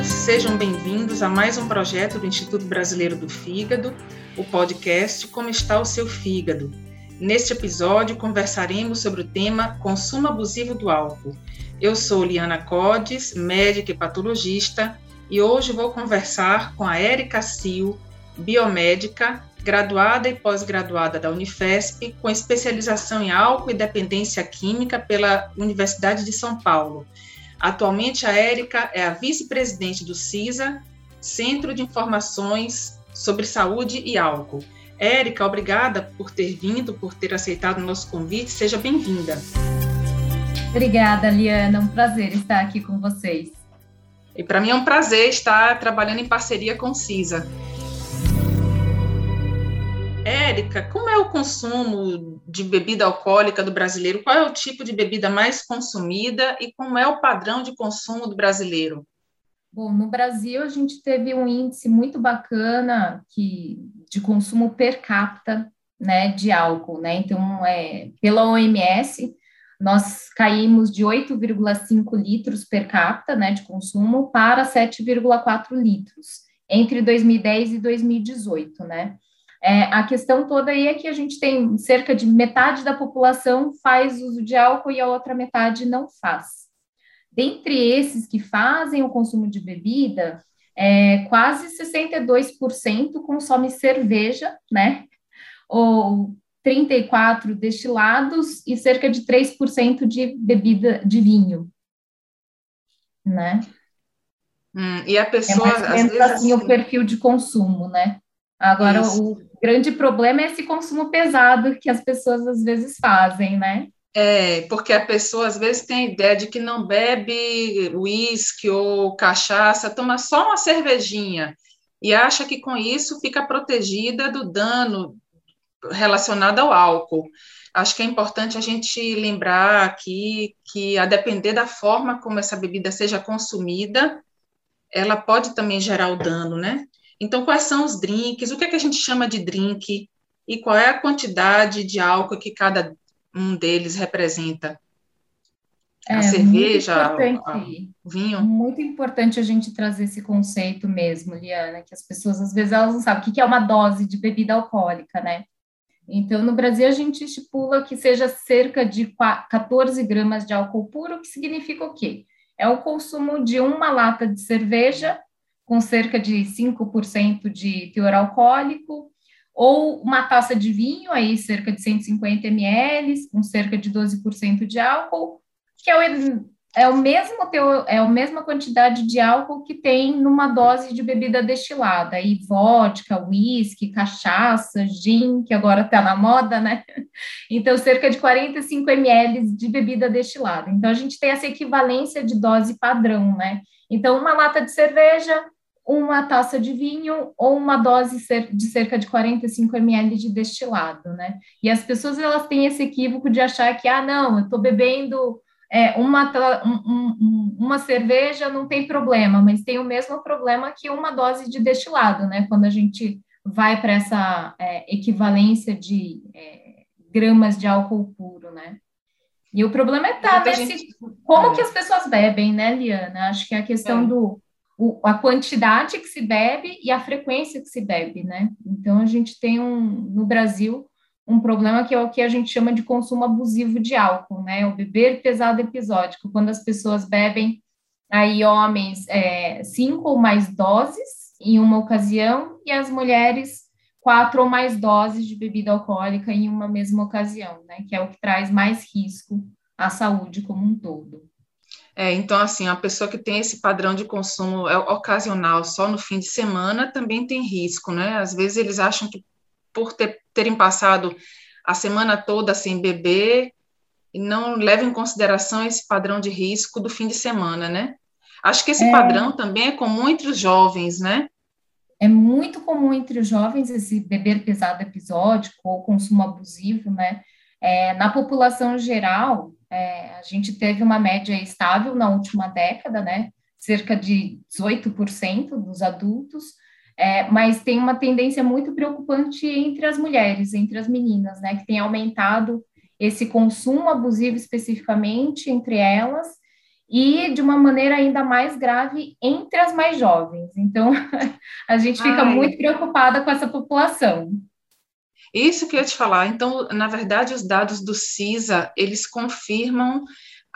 todos, sejam bem-vindos a mais um projeto do Instituto Brasileiro do Fígado, o podcast Como está o seu fígado. Neste episódio, conversaremos sobre o tema consumo abusivo do álcool. Eu sou Liana Codes, médica e patologista, e hoje vou conversar com a Érica Sil, biomédica, graduada e pós-graduada da Unifesp, com especialização em álcool e dependência química pela Universidade de São Paulo Atualmente, a Érica é a vice-presidente do CISA, Centro de Informações sobre Saúde e Álcool. Érica, obrigada por ter vindo, por ter aceitado o nosso convite. Seja bem-vinda. Obrigada, Liana. Um prazer estar aqui com vocês. E para mim é um prazer estar trabalhando em parceria com o CISA. Érica, como é o consumo de bebida alcoólica do brasileiro? Qual é o tipo de bebida mais consumida e como é o padrão de consumo do brasileiro? Bom, no Brasil a gente teve um índice muito bacana que, de consumo per capita né, de álcool, né? Então, é, pela OMS, nós caímos de 8,5 litros per capita né, de consumo para 7,4 litros entre 2010 e 2018, né? É, a questão toda aí é que a gente tem cerca de metade da população faz uso de álcool e a outra metade não faz. Dentre esses que fazem o consumo de bebida, é, quase 62% consome cerveja, né? Ou 34 destilados e cerca de 3% de bebida de vinho, né? Hum, e a pessoa é mais ou menos assim, assim o perfil de consumo, né? Agora, Isso. o grande problema é esse consumo pesado que as pessoas às vezes fazem, né? É, porque a pessoa às vezes tem a ideia de que não bebe uísque ou cachaça, toma só uma cervejinha e acha que com isso fica protegida do dano relacionado ao álcool. Acho que é importante a gente lembrar aqui que, a depender da forma como essa bebida seja consumida, ela pode também gerar o dano, né? Então, quais são os drinks? O que, é que a gente chama de drink? E qual é a quantidade de álcool que cada um deles representa? É, a cerveja, o vinho? Muito importante a gente trazer esse conceito mesmo, Liana, que as pessoas, às vezes, elas não sabem o que é uma dose de bebida alcoólica, né? Então, no Brasil, a gente estipula que seja cerca de 14 gramas de álcool puro, que significa o quê? É o consumo de uma lata de cerveja com cerca de 5% de teor alcoólico, ou uma taça de vinho, aí cerca de 150 ml, com cerca de 12% de álcool, que é o, é o mesmo teor, é a mesma quantidade de álcool que tem numa dose de bebida destilada, aí vodka, whisky, cachaça, gin, que agora está na moda, né? Então, cerca de 45 ml de bebida destilada. Então, a gente tem essa equivalência de dose padrão, né? Então, uma lata de cerveja uma taça de vinho ou uma dose de cerca de 45 ml de destilado, né? E as pessoas elas têm esse equívoco de achar que, ah, não, eu estou bebendo é, uma, um, uma cerveja, não tem problema, mas tem o mesmo problema que uma dose de destilado, né? Quando a gente vai para essa é, equivalência de é, gramas de álcool puro, né? E o problema é tá nesse, gente... como que as pessoas bebem, né, Liana? Acho que é a questão é. do o, a quantidade que se bebe e a frequência que se bebe, né? Então, a gente tem um, no Brasil um problema que é o que a gente chama de consumo abusivo de álcool, né? O beber pesado episódico, quando as pessoas bebem, aí homens, é, cinco ou mais doses em uma ocasião, e as mulheres, quatro ou mais doses de bebida alcoólica em uma mesma ocasião, né? Que é o que traz mais risco à saúde como um todo. É, então, assim, a pessoa que tem esse padrão de consumo é ocasional só no fim de semana também tem risco, né? Às vezes eles acham que por ter, terem passado a semana toda sem beber não levam em consideração esse padrão de risco do fim de semana, né? Acho que esse é, padrão também é comum entre os jovens, né? É muito comum entre os jovens esse beber pesado episódico ou consumo abusivo, né? É, na população geral, é, a gente teve uma média estável na última década, né? Cerca de 18% dos adultos, é, mas tem uma tendência muito preocupante entre as mulheres, entre as meninas, né? Que tem aumentado esse consumo abusivo especificamente entre elas, e de uma maneira ainda mais grave entre as mais jovens. Então, a gente fica Ai. muito preocupada com essa população. Isso que eu ia te falar. Então, na verdade, os dados do CISA, eles confirmam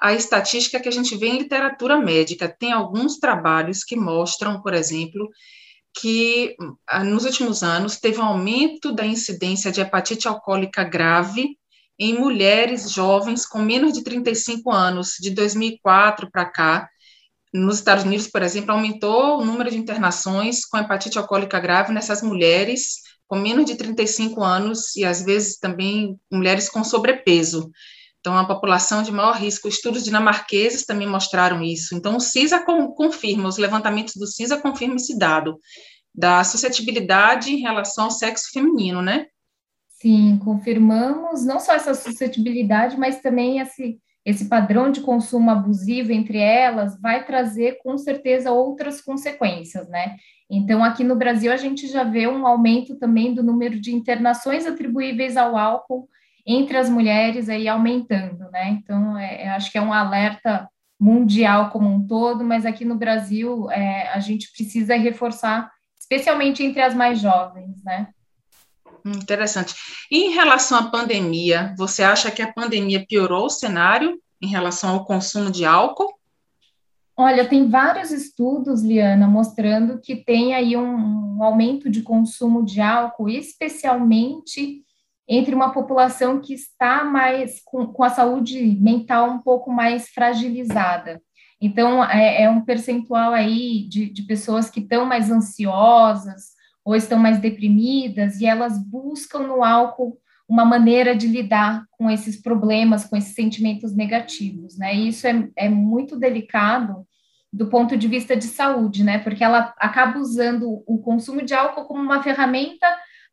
a estatística que a gente vê em literatura médica. Tem alguns trabalhos que mostram, por exemplo, que ah, nos últimos anos teve um aumento da incidência de hepatite alcoólica grave em mulheres jovens com menos de 35 anos, de 2004 para cá. Nos Estados Unidos, por exemplo, aumentou o número de internações com hepatite alcoólica grave nessas mulheres com menos de 35 anos e, às vezes, também mulheres com sobrepeso. Então, a população de maior risco, estudos dinamarqueses também mostraram isso. Então, o CISA confirma, os levantamentos do CISA confirmam esse dado da suscetibilidade em relação ao sexo feminino, né? Sim, confirmamos não só essa suscetibilidade, mas também esse, esse padrão de consumo abusivo entre elas vai trazer, com certeza, outras consequências, né? Então, aqui no Brasil, a gente já vê um aumento também do número de internações atribuíveis ao álcool entre as mulheres aí aumentando, né? Então, é, acho que é um alerta mundial como um todo, mas aqui no Brasil é, a gente precisa reforçar, especialmente entre as mais jovens, né? Interessante. E em relação à pandemia, você acha que a pandemia piorou o cenário em relação ao consumo de álcool? Olha, tem vários estudos, Liana, mostrando que tem aí um, um aumento de consumo de álcool, especialmente entre uma população que está mais com, com a saúde mental um pouco mais fragilizada. Então, é, é um percentual aí de, de pessoas que estão mais ansiosas ou estão mais deprimidas e elas buscam no álcool uma maneira de lidar com esses problemas, com esses sentimentos negativos, né? E isso é, é muito delicado do ponto de vista de saúde, né? Porque ela acaba usando o consumo de álcool como uma ferramenta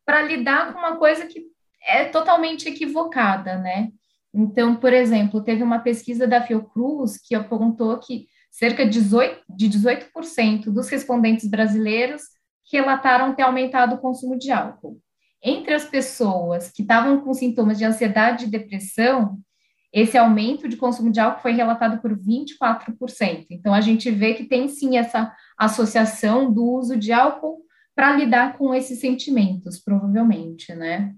para lidar com uma coisa que é totalmente equivocada, né? Então, por exemplo, teve uma pesquisa da Fiocruz que apontou que cerca de 18%, de 18 dos respondentes brasileiros relataram ter aumentado o consumo de álcool. Entre as pessoas que estavam com sintomas de ansiedade e depressão, esse aumento de consumo de álcool foi relatado por 24%. Então, a gente vê que tem sim essa associação do uso de álcool para lidar com esses sentimentos, provavelmente, né?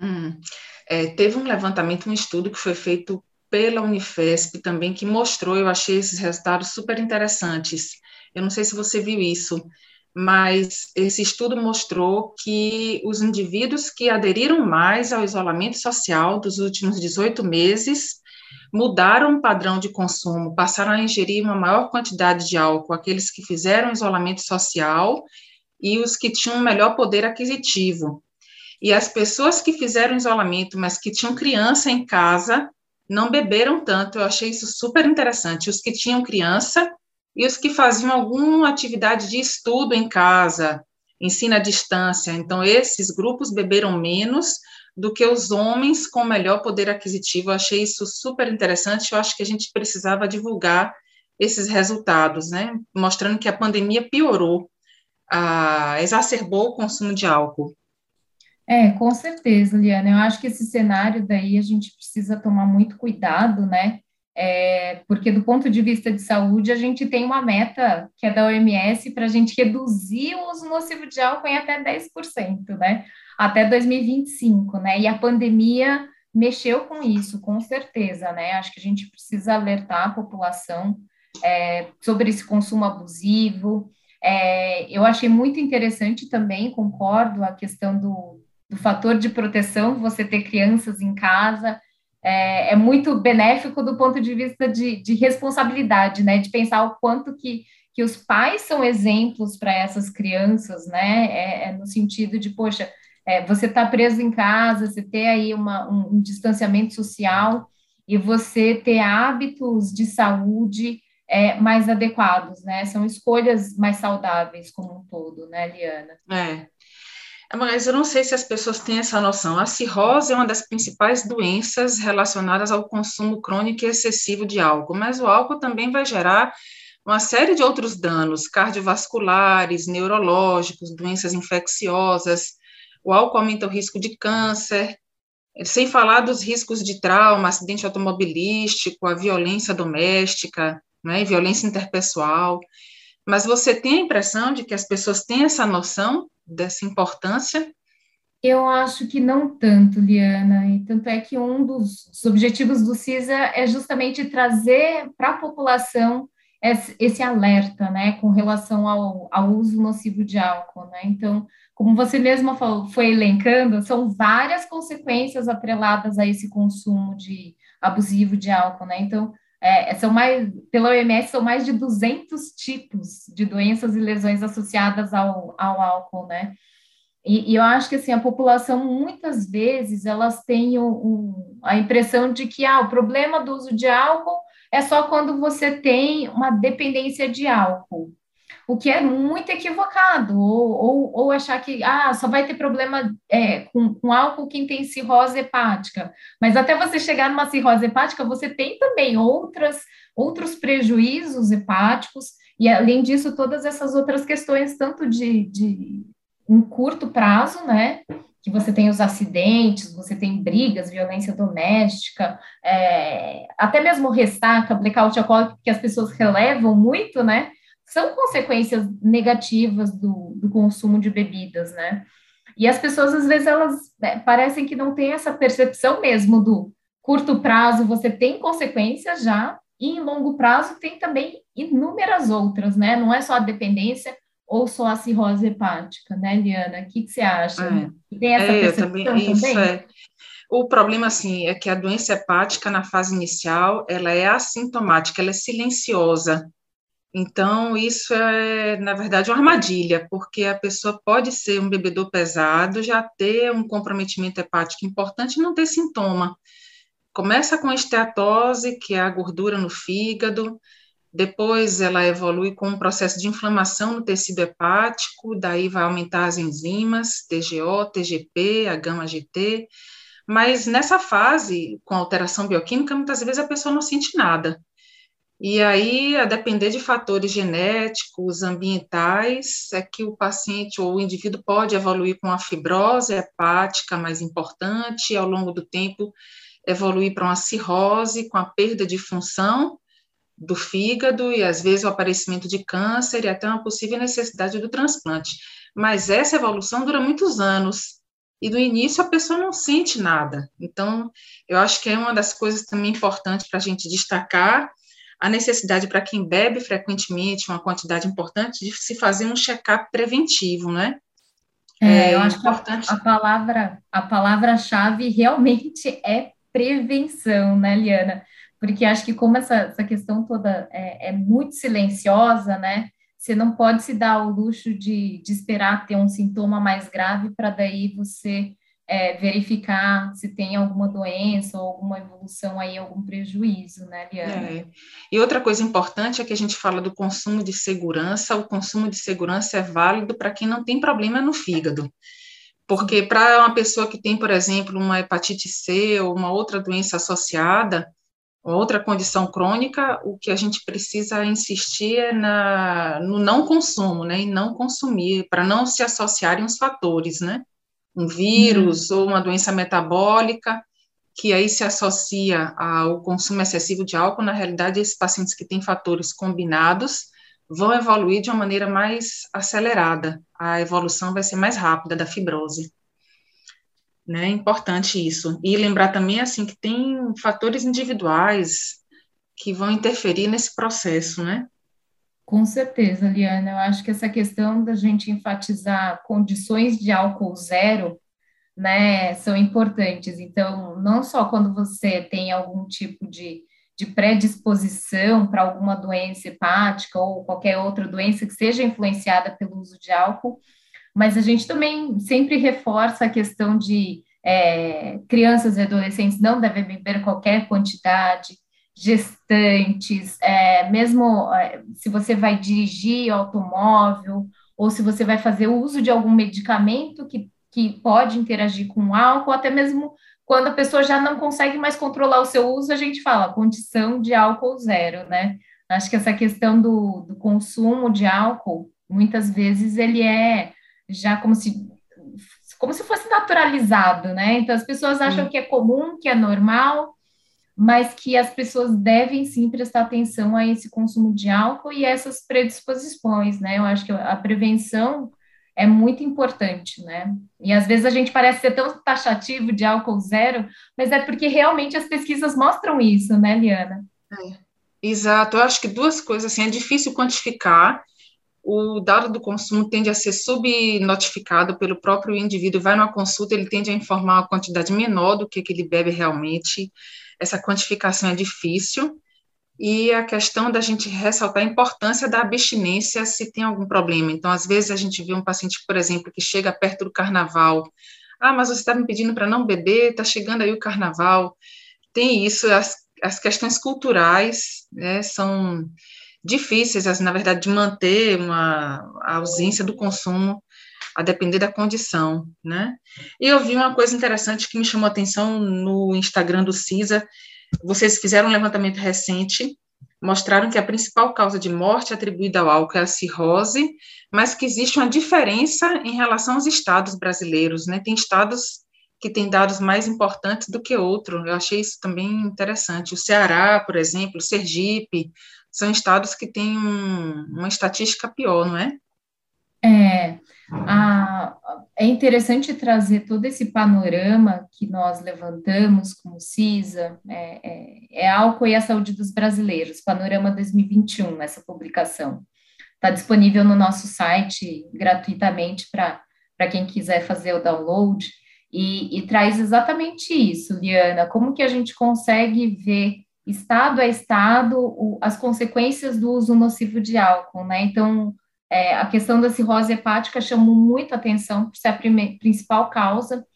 Hum. É, teve um levantamento, um estudo que foi feito pela Unifesp também, que mostrou, eu achei esses resultados super interessantes. Eu não sei se você viu isso, mas esse estudo mostrou que os indivíduos que aderiram mais ao isolamento social dos últimos 18 meses mudaram o padrão de consumo, passaram a ingerir uma maior quantidade de álcool, aqueles que fizeram isolamento social e os que tinham um melhor poder aquisitivo. E as pessoas que fizeram isolamento, mas que tinham criança em casa, não beberam tanto. Eu achei isso super interessante. Os que tinham criança e os que faziam alguma atividade de estudo em casa, ensino à distância. Então, esses grupos beberam menos do que os homens com melhor poder aquisitivo. Eu achei isso super interessante. Eu acho que a gente precisava divulgar esses resultados, né? Mostrando que a pandemia piorou, a, exacerbou o consumo de álcool. É, com certeza, Liana. Eu acho que esse cenário daí a gente precisa tomar muito cuidado, né? É, porque do ponto de vista de saúde, a gente tem uma meta que é da OMS para a gente reduzir o uso nocivo de álcool em até 10%, né? Até 2025, né? E a pandemia mexeu com isso, com certeza, né? Acho que a gente precisa alertar a população é, sobre esse consumo abusivo. É, eu achei muito interessante também, concordo, a questão do, do fator de proteção, você ter crianças em casa, é, é muito benéfico do ponto de vista de, de, responsabilidade, né? De pensar o quanto que, que os pais são exemplos para essas crianças, né? É, é, no sentido de, poxa, é, você está preso em casa, você ter aí uma, um, um distanciamento social e você ter hábitos de saúde é, mais adequados, né? São escolhas mais saudáveis como um todo, né, Liana? É. Mas eu não sei se as pessoas têm essa noção. A cirrose é uma das principais doenças relacionadas ao consumo crônico e excessivo de álcool, mas o álcool também vai gerar uma série de outros danos cardiovasculares, neurológicos, doenças infecciosas. O álcool aumenta o risco de câncer, sem falar dos riscos de trauma, acidente automobilístico, a violência doméstica, né, violência interpessoal. Mas você tem a impressão de que as pessoas têm essa noção dessa importância? Eu acho que não tanto, Liana, e tanto é que um dos objetivos do CISA é justamente trazer para a população esse alerta, né, com relação ao, ao uso nocivo de álcool, né, então, como você mesma falou, foi elencando, são várias consequências atreladas a esse consumo de abusivo de álcool, né, então, é, são mais, pela OMS, são mais de 200 tipos de doenças e lesões associadas ao, ao álcool, né, e, e, eu acho que assim a população muitas vezes elas têm o, o, a impressão de que ah, o problema do uso de álcool é só quando você tem uma dependência de álcool, o que é muito equivocado, ou, ou, ou achar que ah, só vai ter problema é, com, com álcool quem tem cirrose hepática, mas até você chegar numa cirrose hepática, você tem também outras, outros prejuízos hepáticos, e além disso, todas essas outras questões, tanto de, de em curto prazo, né? que você tem os acidentes, você tem brigas, violência doméstica, é, até mesmo ressaca, blackout alcoólico, que as pessoas relevam muito, né? São consequências negativas do, do consumo de bebidas, né? E as pessoas, às vezes, elas é, parecem que não têm essa percepção mesmo do curto prazo, você tem consequências já, e em longo prazo tem também inúmeras outras, né? Não é só a dependência, ou só a cirrose hepática, né, Liana? O que, que você acha? É, Tem essa é, também, também? Isso é. O problema, assim, é que a doença hepática, na fase inicial, ela é assintomática, ela é silenciosa. Então, isso é, na verdade, uma armadilha, porque a pessoa pode ser um bebedor pesado, já ter um comprometimento hepático importante e não ter sintoma. Começa com esteatose, que é a gordura no fígado, depois ela evolui com um processo de inflamação no tecido hepático, daí vai aumentar as enzimas, TGO, TGP, a gama-GT, mas nessa fase, com alteração bioquímica, muitas vezes a pessoa não sente nada. E aí, a depender de fatores genéticos, ambientais, é que o paciente ou o indivíduo pode evoluir com a fibrose hepática mais importante, e ao longo do tempo evoluir para uma cirrose com a perda de função do fígado e às vezes o aparecimento de câncer e até uma possível necessidade do transplante. Mas essa evolução dura muitos anos e no início a pessoa não sente nada. Então, eu acho que é uma das coisas também importantes para a gente destacar a necessidade para quem bebe frequentemente uma quantidade importante de se fazer um check-up preventivo, né? É, é eu acho importante. que a, a palavra a palavra-chave realmente é prevenção, né, Liana? porque acho que como essa, essa questão toda é, é, muito silenciosa, né? Você não pode se dar o luxo de, de esperar ter um sintoma mais grave para daí você é, verificar se tem alguma doença ou alguma evolução aí, algum prejuízo, né, Liana? É. E outra coisa importante é que a gente fala do consumo de segurança, o consumo de segurança é válido para quem não tem problema no fígado. Porque para uma pessoa que tem, por exemplo, uma hepatite C ou uma outra doença associada, outra condição crônica, o que a gente precisa insistir é na, no não consumo, né, e não consumir, para não se associarem os fatores, né, um vírus uhum. ou uma doença metabólica, que aí se associa ao consumo excessivo de álcool, na realidade, esses pacientes que têm fatores combinados vão evoluir de uma maneira mais acelerada, a evolução vai ser mais rápida da fibrose né? É importante isso. E lembrar também assim que tem fatores individuais que vão interferir nesse processo, né? Com certeza, Liana. Eu acho que essa questão da gente enfatizar condições de álcool zero, né, são importantes. Então, não só quando você tem algum tipo de, de predisposição para alguma doença hepática ou qualquer outra doença que seja influenciada pelo uso de álcool, mas a gente também sempre reforça a questão de é, crianças e adolescentes não devem beber qualquer quantidade, gestantes, é, mesmo é, se você vai dirigir automóvel ou se você vai fazer uso de algum medicamento que, que pode interagir com álcool, até mesmo quando a pessoa já não consegue mais controlar o seu uso, a gente fala condição de álcool zero, né? Acho que essa questão do, do consumo de álcool, muitas vezes ele é já como se como se fosse naturalizado, né? Então as pessoas acham que é comum, que é normal, mas que as pessoas devem sim prestar atenção a esse consumo de álcool e essas predisposições, né? Eu acho que a prevenção é muito importante, né? E às vezes a gente parece ser tão taxativo de álcool zero, mas é porque realmente as pesquisas mostram isso, né, Liana? É, exato, eu acho que duas coisas, assim, é difícil quantificar, o dado do consumo tende a ser subnotificado pelo próprio indivíduo, vai numa consulta, ele tende a informar uma quantidade menor do que, que ele bebe realmente, essa quantificação é difícil, e a questão da gente ressaltar a importância da abstinência se tem algum problema. Então, às vezes, a gente vê um paciente, por exemplo, que chega perto do carnaval. Ah, mas você está me pedindo para não beber, está chegando aí o carnaval. Tem isso, as, as questões culturais né, são difíceis, na verdade, de manter uma a ausência do consumo a depender da condição, né? E eu vi uma coisa interessante que me chamou a atenção no Instagram do CISA, vocês fizeram um levantamento recente, mostraram que a principal causa de morte atribuída ao álcool é a cirrose, mas que existe uma diferença em relação aos estados brasileiros, né? Tem estados que têm dados mais importantes do que outros. Eu achei isso também interessante. O Ceará, por exemplo, Sergipe, são estados que têm um, uma estatística pior, não é? É, a, é interessante trazer todo esse panorama que nós levantamos como CISA, é, é, é álcool e a saúde dos brasileiros, Panorama 2021, essa publicação. Está disponível no nosso site gratuitamente para quem quiser fazer o download, e, e traz exatamente isso, Liana, como que a gente consegue ver estado a estado o, as consequências do uso nocivo de álcool, né? Então, é, a questão da cirrose hepática chamou muito atenção por ser a principal causa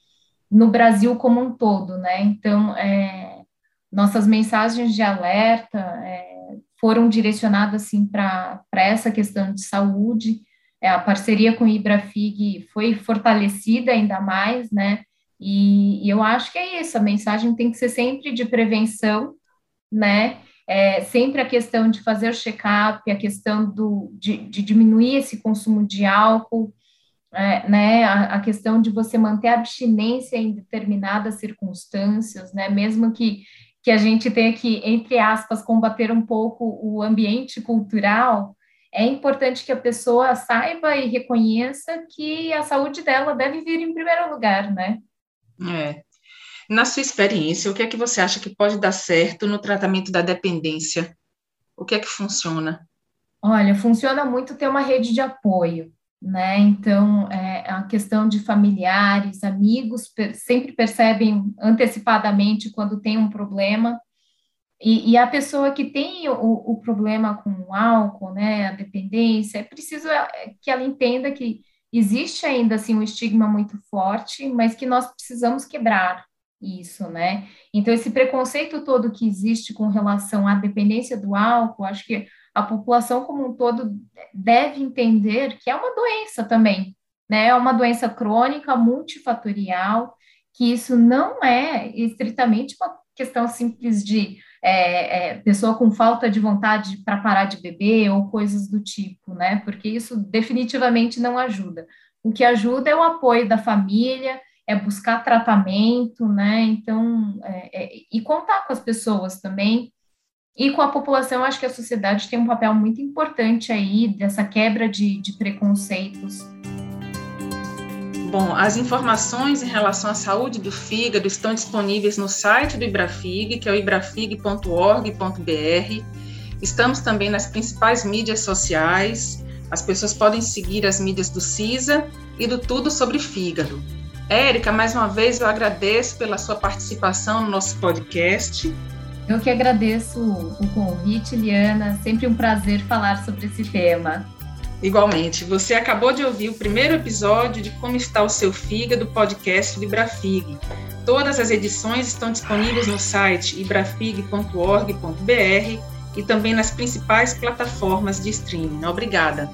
no Brasil como um todo, né? Então, é, nossas mensagens de alerta é, foram direcionadas assim para essa questão de saúde. É, a parceria com o Ibrafig foi fortalecida ainda mais, né? E, e eu acho que é isso. A mensagem tem que ser sempre de prevenção, né? é, sempre a questão de fazer o check-up, a questão do, de, de, diminuir esse consumo de álcool, é, né, a, a, questão de você manter a abstinência em determinadas circunstâncias, né, mesmo que, que a gente tenha que, entre aspas, combater um pouco o ambiente cultural, é importante que a pessoa saiba e reconheça que a saúde dela deve vir em primeiro lugar, né? É, na sua experiência, o que é que você acha que pode dar certo no tratamento da dependência? O que é que funciona? Olha, funciona muito ter uma rede de apoio, né? Então, é, a questão de familiares, amigos, per sempre percebem antecipadamente quando tem um problema. E, e a pessoa que tem o, o, problema com o álcool, né, a dependência, é preciso é, que ela entenda que existe ainda assim um estigma muito forte, mas que nós precisamos quebrar, isso, né? Então, esse preconceito todo que existe com relação à dependência do álcool, acho que a população como um todo deve entender que é uma doença também, né? É uma doença crônica, multifatorial, que isso não é estritamente uma questão simples de é, é, pessoa com falta de vontade para parar de beber ou coisas do tipo, né? Porque isso definitivamente não ajuda. O que ajuda é o apoio da família, é buscar tratamento, né? Então, é, é, e contar com as pessoas também. E com a população, acho que a sociedade tem um papel muito importante aí dessa quebra de, de preconceitos. Bom, as informações em relação à saúde do fígado estão disponíveis no site do Ibrafig, que é o ibrafig.org.br. Estamos também nas principais mídias sociais. As pessoas podem seguir as mídias do CISA e do Tudo sobre Fígado. Érica, mais uma vez eu agradeço pela sua participação no nosso podcast. Eu que agradeço o convite, Liana. Sempre um prazer falar sobre esse tema. Igualmente, você acabou de ouvir o primeiro episódio de Como está o seu fígado, podcast Ibrafig. Todas as edições estão disponíveis no site ibrafig.org.br e também nas principais plataformas de streaming. Obrigada.